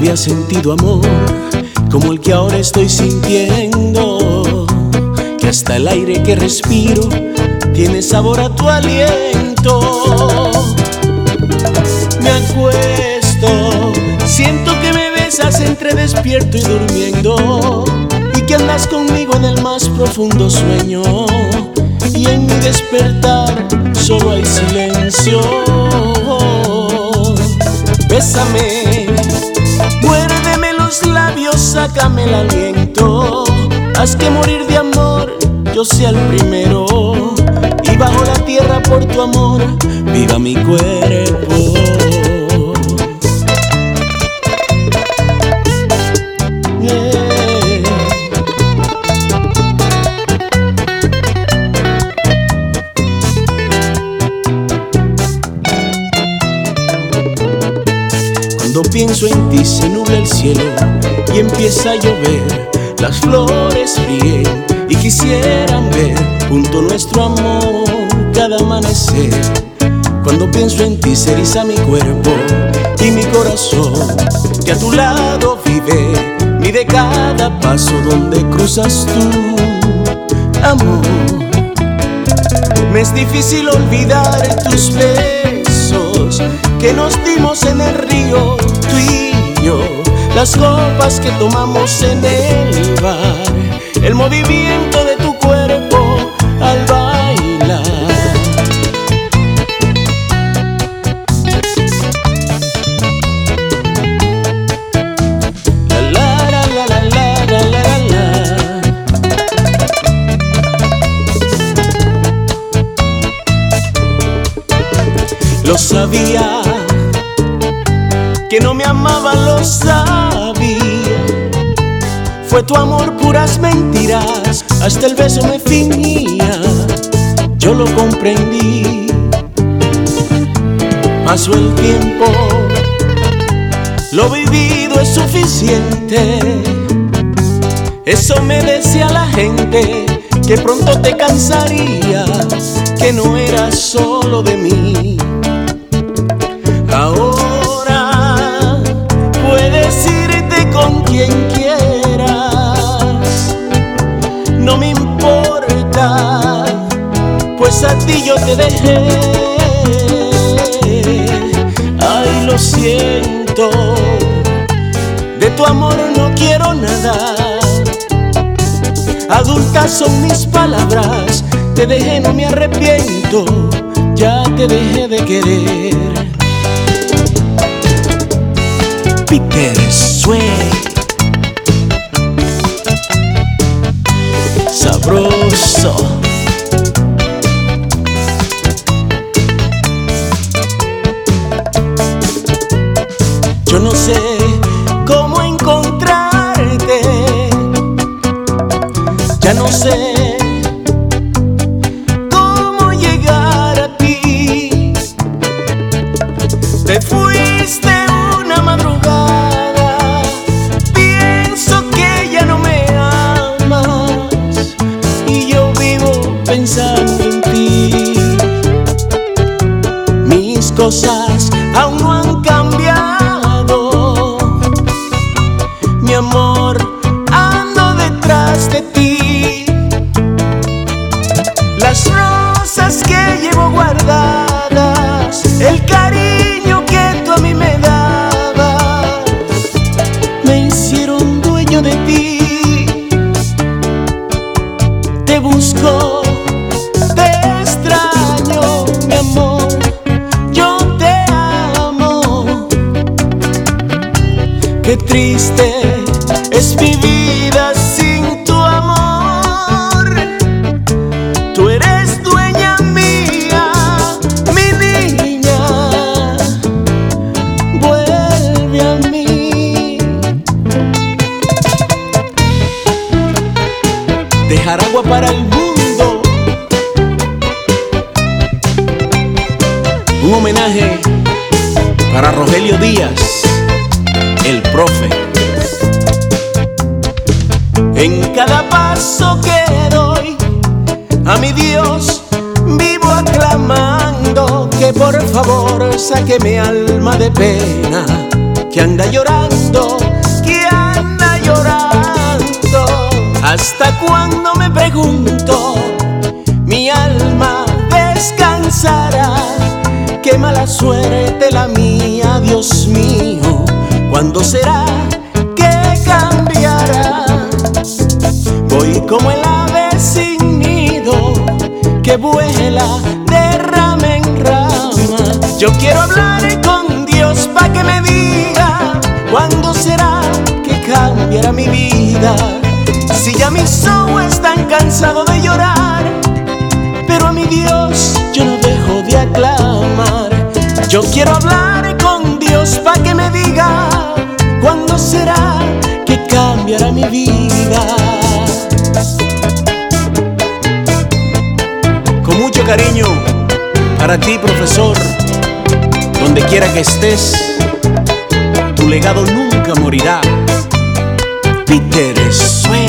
había sentido amor como el que ahora estoy sintiendo. Que hasta el aire que respiro tiene sabor a tu aliento. Me acuesto, siento que me besas entre despierto y durmiendo. Y que andas conmigo en el más profundo sueño. Y en mi despertar solo hay silencio. Bésame, sácame el aliento. Haz que morir de amor yo sea el primero. Y bajo la tierra por tu amor, viva mi cuerpo. Cuando pienso en ti se nubla el cielo y empieza a llover, las flores fríen y quisieran ver junto nuestro amor cada amanecer. Cuando pienso en ti se eriza mi cuerpo y mi corazón que a tu lado vive, mide cada paso donde cruzas tú, amor. Me es difícil olvidar tus besos que nos dimos en el río, tú y yo, las copas que tomamos en el bar, el movimiento de tu cuerpo al bailar. Lo sabía que no me amaba, lo sabía. Fue tu amor puras mentiras, hasta el beso me fingía. Yo lo comprendí. Pasó el tiempo, lo vivido es suficiente. Eso me decía la gente, que pronto te cansarías, que no eras solo de mí. Ti yo te dejé. Ay, lo siento, de tu amor no quiero nada. Adultas son mis palabras, te dejé, no me arrepiento, ya te dejé de querer. Peter Sue Sabroso sé cómo llegar a ti te fuiste una madrugada, pienso que ya no me amas y yo vivo pensando en ti. Mis cosas aún no han cambiado, triste es mi vida sin tu amor. Tú eres dueña mía, mi niña. Vuelve a mí. Dejar agua para el mundo. Un homenaje para Rogelio Díaz, el profe. En cada paso que doy a mi Dios vivo aclamando que por favor saque mi alma de pena que anda llorando, que anda llorando. ¿Hasta cuando me pregunto? Mi alma descansará. Qué mala suerte la mía, Dios mío. ¿Cuándo será que cambiará? Voy como el ave sin nido que vuela de rama en rama. Yo quiero hablar con Dios para que me diga cuándo será que cambiará mi vida. Si ya mis ojos están cansados de llorar, para ti, profesor, donde quiera que estés, tu legado nunca morirá. Peter Sueño.